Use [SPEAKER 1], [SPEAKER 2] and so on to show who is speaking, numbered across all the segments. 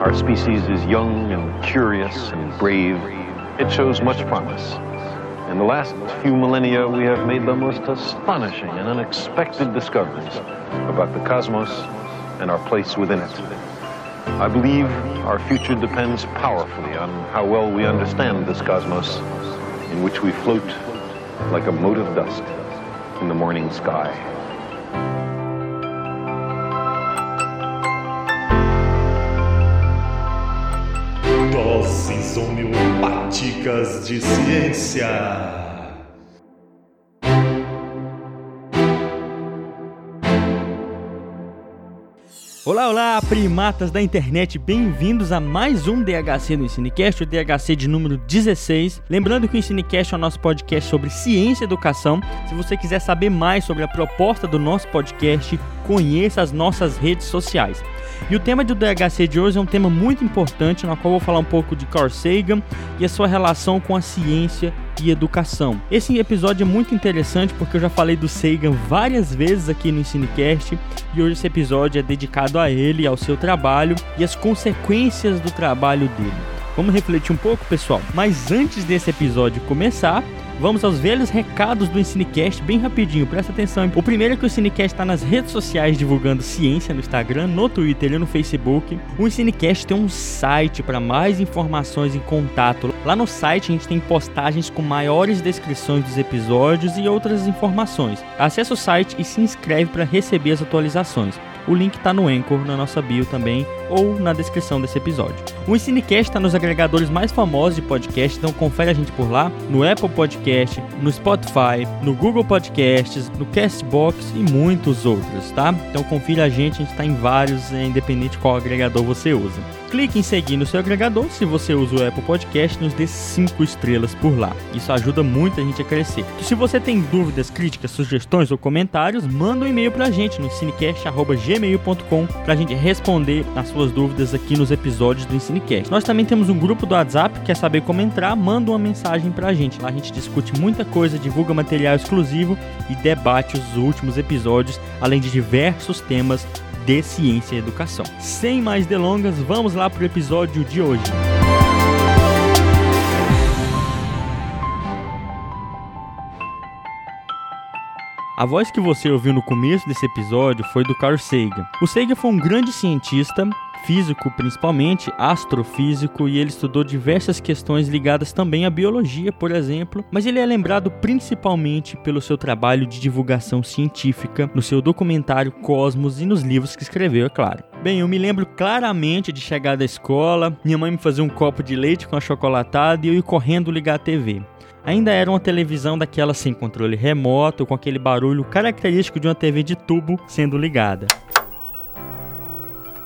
[SPEAKER 1] Our species is young and curious and brave. It shows much promise. In the last few millennia, we have made the most astonishing and unexpected discoveries about the cosmos and our place within it. I believe our future depends powerfully on how well we understand this cosmos in which we float like a mote of dust in the morning sky.
[SPEAKER 2] Doses homeopáticas de ciência.
[SPEAKER 3] Olá, olá, primatas da internet, bem-vindos a mais um DHC no Ensinecast, o DHC de número 16. Lembrando que o Ensinecast é o nosso podcast sobre ciência e educação. Se você quiser saber mais sobre a proposta do nosso podcast, conheça as nossas redes sociais. E o tema do DHC de hoje é um tema muito importante, no qual eu vou falar um pouco de Carl Sagan e a sua relação com a ciência e educação. Esse episódio é muito interessante porque eu já falei do Sagan várias vezes aqui no Ensinecast e hoje esse episódio é dedicado a ele, ao seu trabalho e as consequências do trabalho dele. Vamos refletir um pouco, pessoal? Mas antes desse episódio começar, Vamos aos velhos recados do Ensinecast, bem rapidinho, presta atenção. O primeiro é que o Ensinecast está nas redes sociais divulgando ciência no Instagram, no Twitter e no Facebook. O Ensinecast tem um site para mais informações e contato. Lá no site a gente tem postagens com maiores descrições dos episódios e outras informações. Acesse o site e se inscreve para receber as atualizações. O link está no Anchor, na nossa bio também, ou na descrição desse episódio. O Ensinecast está nos agregadores mais famosos de podcast, então confere a gente por lá, no Apple Podcast, no Spotify, no Google Podcasts, no Castbox e muitos outros, tá? Então confira a gente, a gente está em vários, é, independente qual agregador você usa. Clique em seguir no seu agregador, se você usa o Apple Podcast, nos dê 5 estrelas por lá. Isso ajuda muito a gente a crescer. Se você tem dúvidas, críticas, sugestões ou comentários, manda um e-mail pra gente no cinecast.gmail.com pra gente responder as suas dúvidas aqui nos episódios do Ensinecast. Nós também temos um grupo do WhatsApp, quer saber como entrar, manda uma mensagem pra gente. Lá a gente discute muita coisa, divulga material exclusivo e debate os últimos episódios, além de diversos temas de ciência e educação. Sem mais delongas, vamos lá para o episódio de hoje. A voz que você ouviu no começo desse episódio foi do Carl Sagan. O Sagan foi um grande cientista, físico principalmente, astrofísico, e ele estudou diversas questões ligadas também à biologia, por exemplo, mas ele é lembrado principalmente pelo seu trabalho de divulgação científica, no seu documentário Cosmos e nos livros que escreveu, é claro. Bem, eu me lembro claramente de chegar da escola, minha mãe me fazer um copo de leite com achocolatado e eu ir correndo ligar a TV. Ainda era uma televisão daquela sem controle remoto, com aquele barulho característico de uma TV de tubo sendo ligada.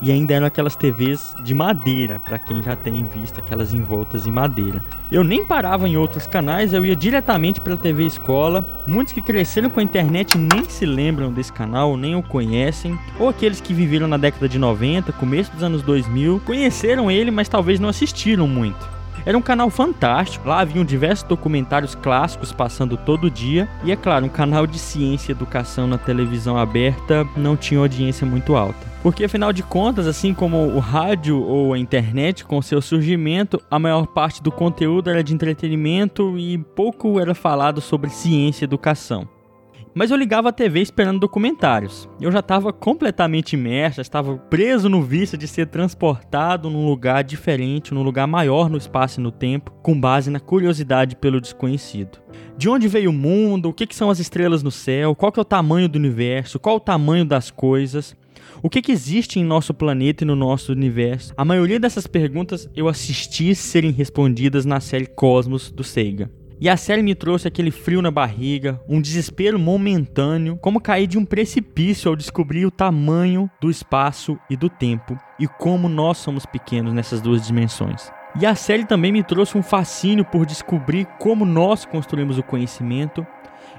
[SPEAKER 3] E ainda eram aquelas TVs de madeira, para quem já tem visto aquelas envoltas em madeira. Eu nem parava em outros canais, eu ia diretamente para a TV Escola. Muitos que cresceram com a internet nem se lembram desse canal, nem o conhecem, ou aqueles que viveram na década de 90, começo dos anos 2000, conheceram ele, mas talvez não assistiram muito. Era um canal fantástico, lá haviam diversos documentários clássicos passando todo dia, e é claro, um canal de ciência e educação na televisão aberta não tinha audiência muito alta. Porque afinal de contas, assim como o rádio ou a internet, com seu surgimento, a maior parte do conteúdo era de entretenimento e pouco era falado sobre ciência e educação. Mas eu ligava a TV esperando documentários. Eu já estava completamente imerso, estava preso no vício de ser transportado num lugar diferente, num lugar maior no espaço e no tempo, com base na curiosidade pelo desconhecido. De onde veio o mundo? O que, que são as estrelas no céu? Qual que é o tamanho do universo? Qual o tamanho das coisas? O que, que, existe em nosso planeta e no nosso universo? A maioria dessas perguntas eu assisti serem respondidas na série Cosmos do Sega. E a série me trouxe aquele frio na barriga, um desespero momentâneo, como cair de um precipício ao descobrir o tamanho do espaço e do tempo e como nós somos pequenos nessas duas dimensões. E a série também me trouxe um fascínio por descobrir como nós construímos o conhecimento,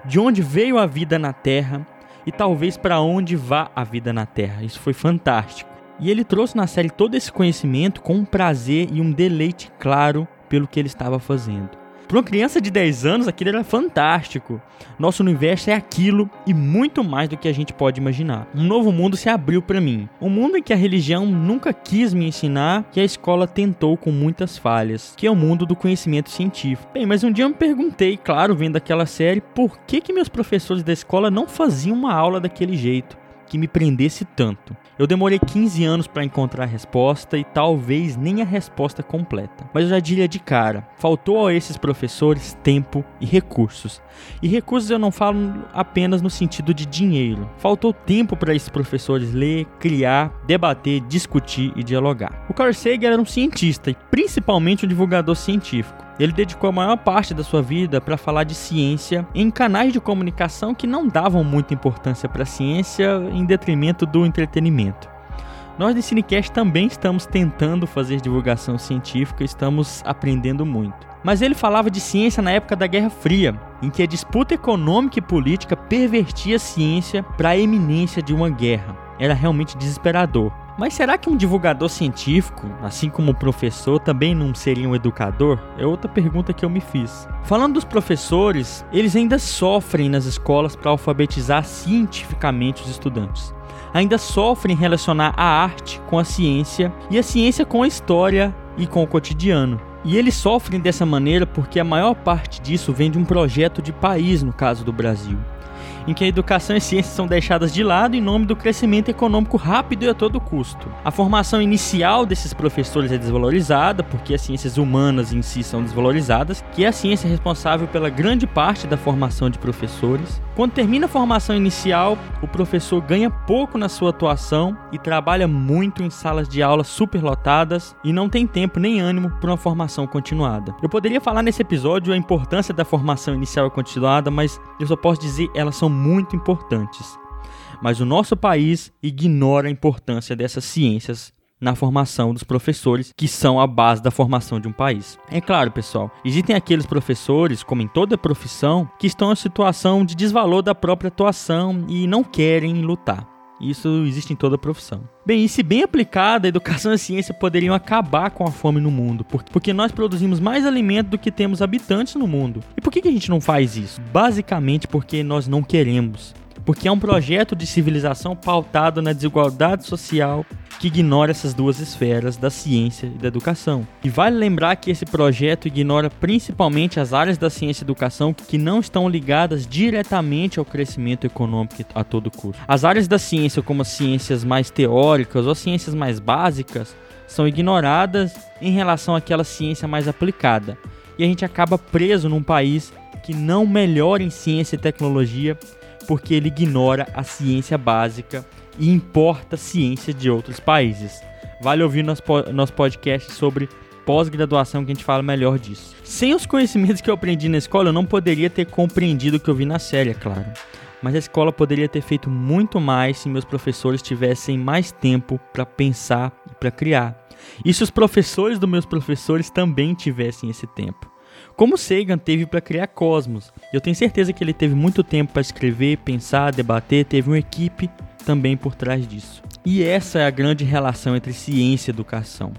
[SPEAKER 3] de onde veio a vida na Terra e talvez para onde vá a vida na Terra. Isso foi fantástico. E ele trouxe na série todo esse conhecimento com um prazer e um deleite claro pelo que ele estava fazendo. Para uma criança de 10 anos, aquilo era fantástico. Nosso universo é aquilo e muito mais do que a gente pode imaginar. Um novo mundo se abriu para mim. Um mundo em que a religião nunca quis me ensinar, que a escola tentou com muitas falhas, que é o mundo do conhecimento científico. Bem, mas um dia eu me perguntei, claro, vendo aquela série, por que que meus professores da escola não faziam uma aula daquele jeito? Que me prendesse tanto. Eu demorei 15 anos para encontrar a resposta e talvez nem a resposta completa. Mas eu já diria de cara, faltou a esses professores tempo e recursos. E recursos eu não falo apenas no sentido de dinheiro. Faltou tempo para esses professores ler, criar, debater, discutir e dialogar. O Carl Sagan era um cientista e principalmente um divulgador científico. Ele dedicou a maior parte da sua vida para falar de ciência em canais de comunicação que não davam muita importância para a ciência em detrimento do entretenimento. Nós do Cinecast também estamos tentando fazer divulgação científica, estamos aprendendo muito. Mas ele falava de ciência na época da Guerra Fria, em que a disputa econômica e política pervertia a ciência para a eminência de uma guerra. Era realmente desesperador. Mas será que um divulgador científico, assim como o professor, também não seria um educador? É outra pergunta que eu me fiz. Falando dos professores, eles ainda sofrem nas escolas para alfabetizar cientificamente os estudantes. Ainda sofrem relacionar a arte com a ciência e a ciência com a história e com o cotidiano. E eles sofrem dessa maneira porque a maior parte disso vem de um projeto de país, no caso do Brasil em que a educação e ciência são deixadas de lado em nome do crescimento econômico rápido e a todo custo. A formação inicial desses professores é desvalorizada, porque as ciências humanas em si são desvalorizadas, que é a ciência responsável pela grande parte da formação de professores. Quando termina a formação inicial, o professor ganha pouco na sua atuação e trabalha muito em salas de aula superlotadas e não tem tempo nem ânimo para uma formação continuada. Eu poderia falar nesse episódio a importância da formação inicial e continuada, mas eu só posso dizer elas são muito importantes. Mas o nosso país ignora a importância dessas ciências na formação dos professores, que são a base da formação de um país. É claro, pessoal, existem aqueles professores, como em toda profissão, que estão em situação de desvalor da própria atuação e não querem lutar. Isso existe em toda profissão. Bem, e se bem aplicada, a educação e a ciência poderiam acabar com a fome no mundo, porque nós produzimos mais alimento do que temos habitantes no mundo. E por que a gente não faz isso? Basicamente porque nós não queremos porque é um projeto de civilização pautado na desigualdade social que ignora essas duas esferas da ciência e da educação. E vale lembrar que esse projeto ignora principalmente as áreas da ciência e educação que não estão ligadas diretamente ao crescimento econômico a todo custo. As áreas da ciência, como as ciências mais teóricas ou as ciências mais básicas, são ignoradas em relação àquela ciência mais aplicada. E a gente acaba preso num país que não melhora em ciência e tecnologia porque ele ignora a ciência básica e importa ciência de outros países. Vale ouvir nosso, podcast sobre pós-graduação que a gente fala melhor disso. Sem os conhecimentos que eu aprendi na escola, eu não poderia ter compreendido o que eu vi na série, é claro. Mas a escola poderia ter feito muito mais se meus professores tivessem mais tempo para pensar e para criar. E se os professores dos meus professores também tivessem esse tempo como Sagan teve para criar Cosmos. Eu tenho certeza que ele teve muito tempo para escrever, pensar, debater, teve uma equipe também por trás disso. E essa é a grande relação entre ciência e educação.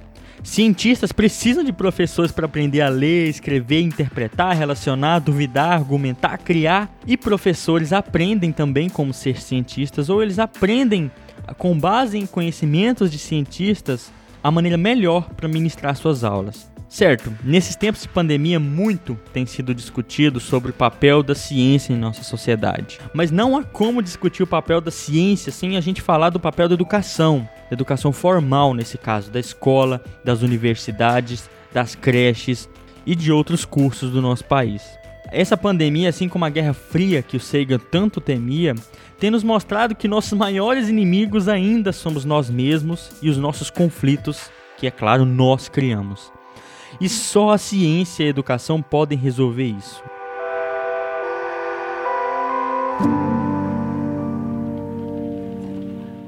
[SPEAKER 3] Cientistas precisam de professores para aprender a ler, escrever, interpretar, relacionar, duvidar, argumentar, criar. E professores aprendem também como ser cientistas, ou eles aprendem, com base em conhecimentos de cientistas, a maneira melhor para ministrar suas aulas. Certo, nesses tempos de pandemia, muito tem sido discutido sobre o papel da ciência em nossa sociedade. Mas não há como discutir o papel da ciência sem a gente falar do papel da educação, da educação formal nesse caso, da escola, das universidades, das creches e de outros cursos do nosso país. Essa pandemia, assim como a Guerra Fria que o Sagan tanto temia, tem nos mostrado que nossos maiores inimigos ainda somos nós mesmos e os nossos conflitos, que é claro nós criamos. E só a ciência e a educação podem resolver isso.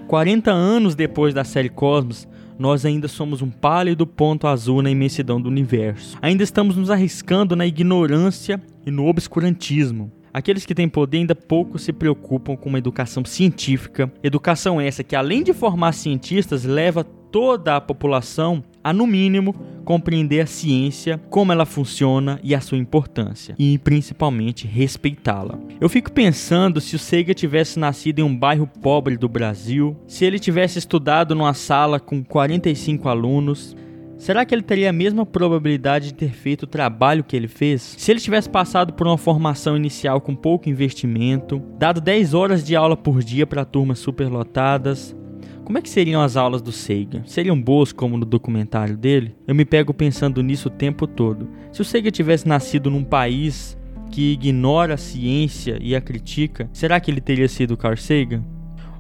[SPEAKER 3] Quarenta anos depois da série Cosmos, nós ainda somos um pálido ponto azul na imensidão do universo. Ainda estamos nos arriscando na ignorância e no obscurantismo. Aqueles que têm poder ainda pouco se preocupam com uma educação científica, educação essa que além de formar cientistas leva toda a população a, no mínimo, compreender a ciência, como ela funciona e a sua importância, e principalmente respeitá-la. Eu fico pensando se o Seiga tivesse nascido em um bairro pobre do Brasil, se ele tivesse estudado numa sala com 45 alunos, Será que ele teria a mesma probabilidade de ter feito o trabalho que ele fez? Se ele tivesse passado por uma formação inicial com pouco investimento, dado 10 horas de aula por dia para turmas superlotadas, como é que seriam as aulas do Seiga? Seriam boas como no documentário dele? Eu me pego pensando nisso o tempo todo. Se o Seiga tivesse nascido num país que ignora a ciência e a critica, será que ele teria sido Carl Sagan?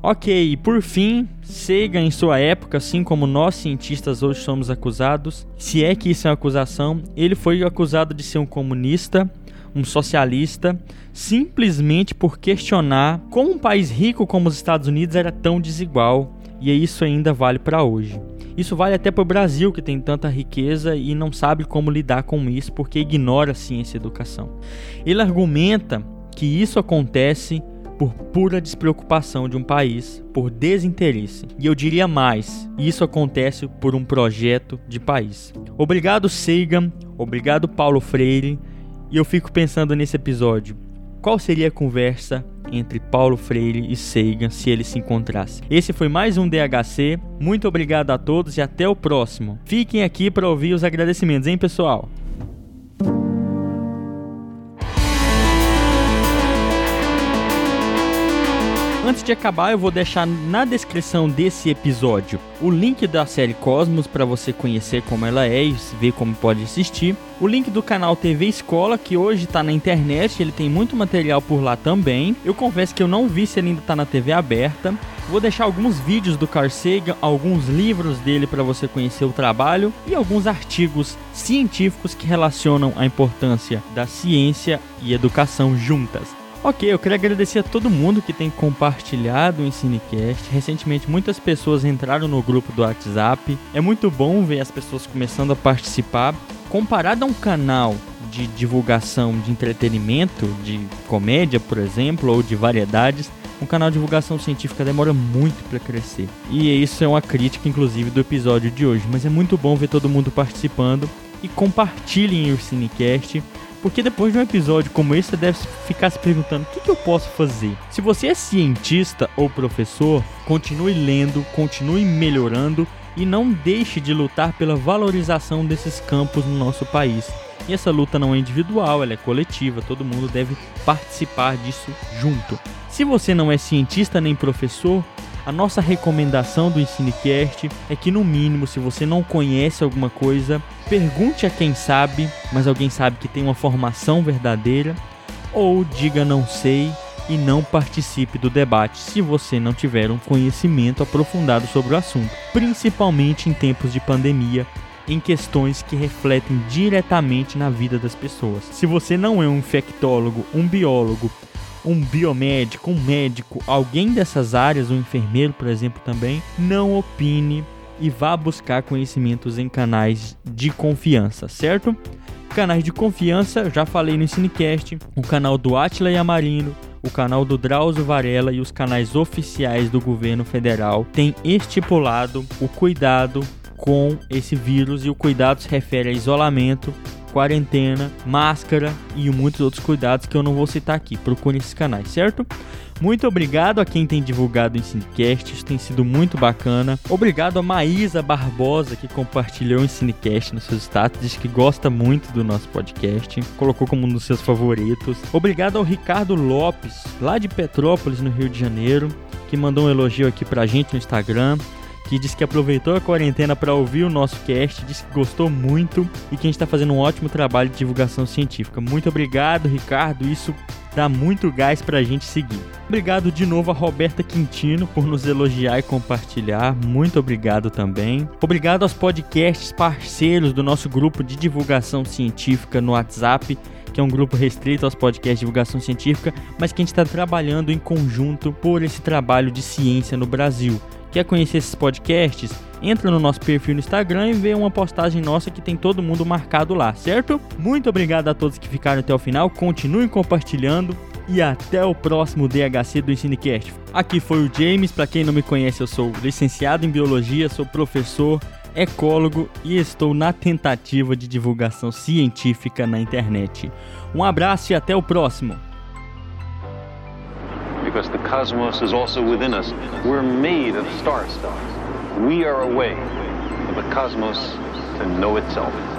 [SPEAKER 3] Ok, e por fim, Sagan em sua época, assim como nós cientistas hoje somos acusados, se é que isso é uma acusação, ele foi acusado de ser um comunista, um socialista, simplesmente por questionar como um país rico como os Estados Unidos era tão desigual e isso ainda vale para hoje. Isso vale até para o Brasil, que tem tanta riqueza e não sabe como lidar com isso porque ignora a ciência e a educação. Ele argumenta que isso acontece por pura despreocupação de um país, por desinteresse. E eu diria mais: isso acontece por um projeto de país. Obrigado, Sagan. Obrigado, Paulo Freire. E eu fico pensando nesse episódio: qual seria a conversa entre Paulo Freire e Sagan se eles se encontrassem. Esse foi mais um DHC. Muito obrigado a todos e até o próximo. Fiquem aqui para ouvir os agradecimentos, hein, pessoal? Antes de acabar, eu vou deixar na descrição desse episódio o link da série Cosmos para você conhecer como ela é e ver como pode assistir. O link do canal TV Escola, que hoje está na internet, ele tem muito material por lá também. Eu confesso que eu não vi se ele ainda está na TV aberta. Vou deixar alguns vídeos do Carl Sagan, alguns livros dele para você conhecer o trabalho e alguns artigos científicos que relacionam a importância da ciência e educação juntas. Ok, eu queria agradecer a todo mundo que tem compartilhado o Ensinecast. Recentemente, muitas pessoas entraram no grupo do WhatsApp. É muito bom ver as pessoas começando a participar. Comparado a um canal de divulgação de entretenimento, de comédia, por exemplo, ou de variedades, um canal de divulgação científica demora muito para crescer. E isso é uma crítica, inclusive, do episódio de hoje. Mas é muito bom ver todo mundo participando e compartilhem o Cinecast porque depois de um episódio como esse, você deve ficar se perguntando: o que, que eu posso fazer? Se você é cientista ou professor, continue lendo, continue melhorando e não deixe de lutar pela valorização desses campos no nosso país. E essa luta não é individual, ela é coletiva, todo mundo deve participar disso junto. Se você não é cientista nem professor, a nossa recomendação do EnsineCast é que, no mínimo, se você não conhece alguma coisa, pergunte a quem sabe, mas alguém sabe que tem uma formação verdadeira, ou diga não sei e não participe do debate se você não tiver um conhecimento aprofundado sobre o assunto, principalmente em tempos de pandemia, em questões que refletem diretamente na vida das pessoas. Se você não é um infectólogo, um biólogo um biomédico, um médico, alguém dessas áreas, um enfermeiro, por exemplo, também, não opine e vá buscar conhecimentos em canais de confiança, certo? Canais de confiança, já falei no Ensinecast, o canal do Atila Yamarino, o canal do Drauzio Varela e os canais oficiais do governo federal têm estipulado o cuidado com esse vírus e o cuidado se refere a isolamento, quarentena, máscara e muitos outros cuidados que eu não vou citar aqui. Procure esses canais, certo? Muito obrigado a quem tem divulgado o Ensinecast, isso tem sido muito bacana. Obrigado a Maísa Barbosa que compartilhou o Ensinecast nos seus status, disse que gosta muito do nosso podcast, colocou como um dos seus favoritos. Obrigado ao Ricardo Lopes, lá de Petrópolis, no Rio de Janeiro, que mandou um elogio aqui pra gente no Instagram que disse que aproveitou a quarentena para ouvir o nosso cast, disse que gostou muito e que a gente está fazendo um ótimo trabalho de divulgação científica. Muito obrigado, Ricardo. Isso dá muito gás para a gente seguir. Obrigado de novo a Roberta Quintino por nos elogiar e compartilhar. Muito obrigado também. Obrigado aos podcasts parceiros do nosso grupo de divulgação científica no WhatsApp que é um grupo restrito aos podcasts de divulgação científica, mas que a gente está trabalhando em conjunto por esse trabalho de ciência no Brasil. Quer conhecer esses podcasts? Entra no nosso perfil no Instagram e vê uma postagem nossa que tem todo mundo marcado lá, certo? Muito obrigado a todos que ficaram até o final. Continuem compartilhando. e até o próximo DHC do Ensinecast. Aqui foi o James, para quem não me conhece, eu sou licenciado em biologia, sou professor, ecólogo e estou na tentativa de divulgação científica na internet. Um abraço e até o próximo.
[SPEAKER 1] The cosmos is also within us. We're made of star stuff. We are a way for the cosmos to know itself.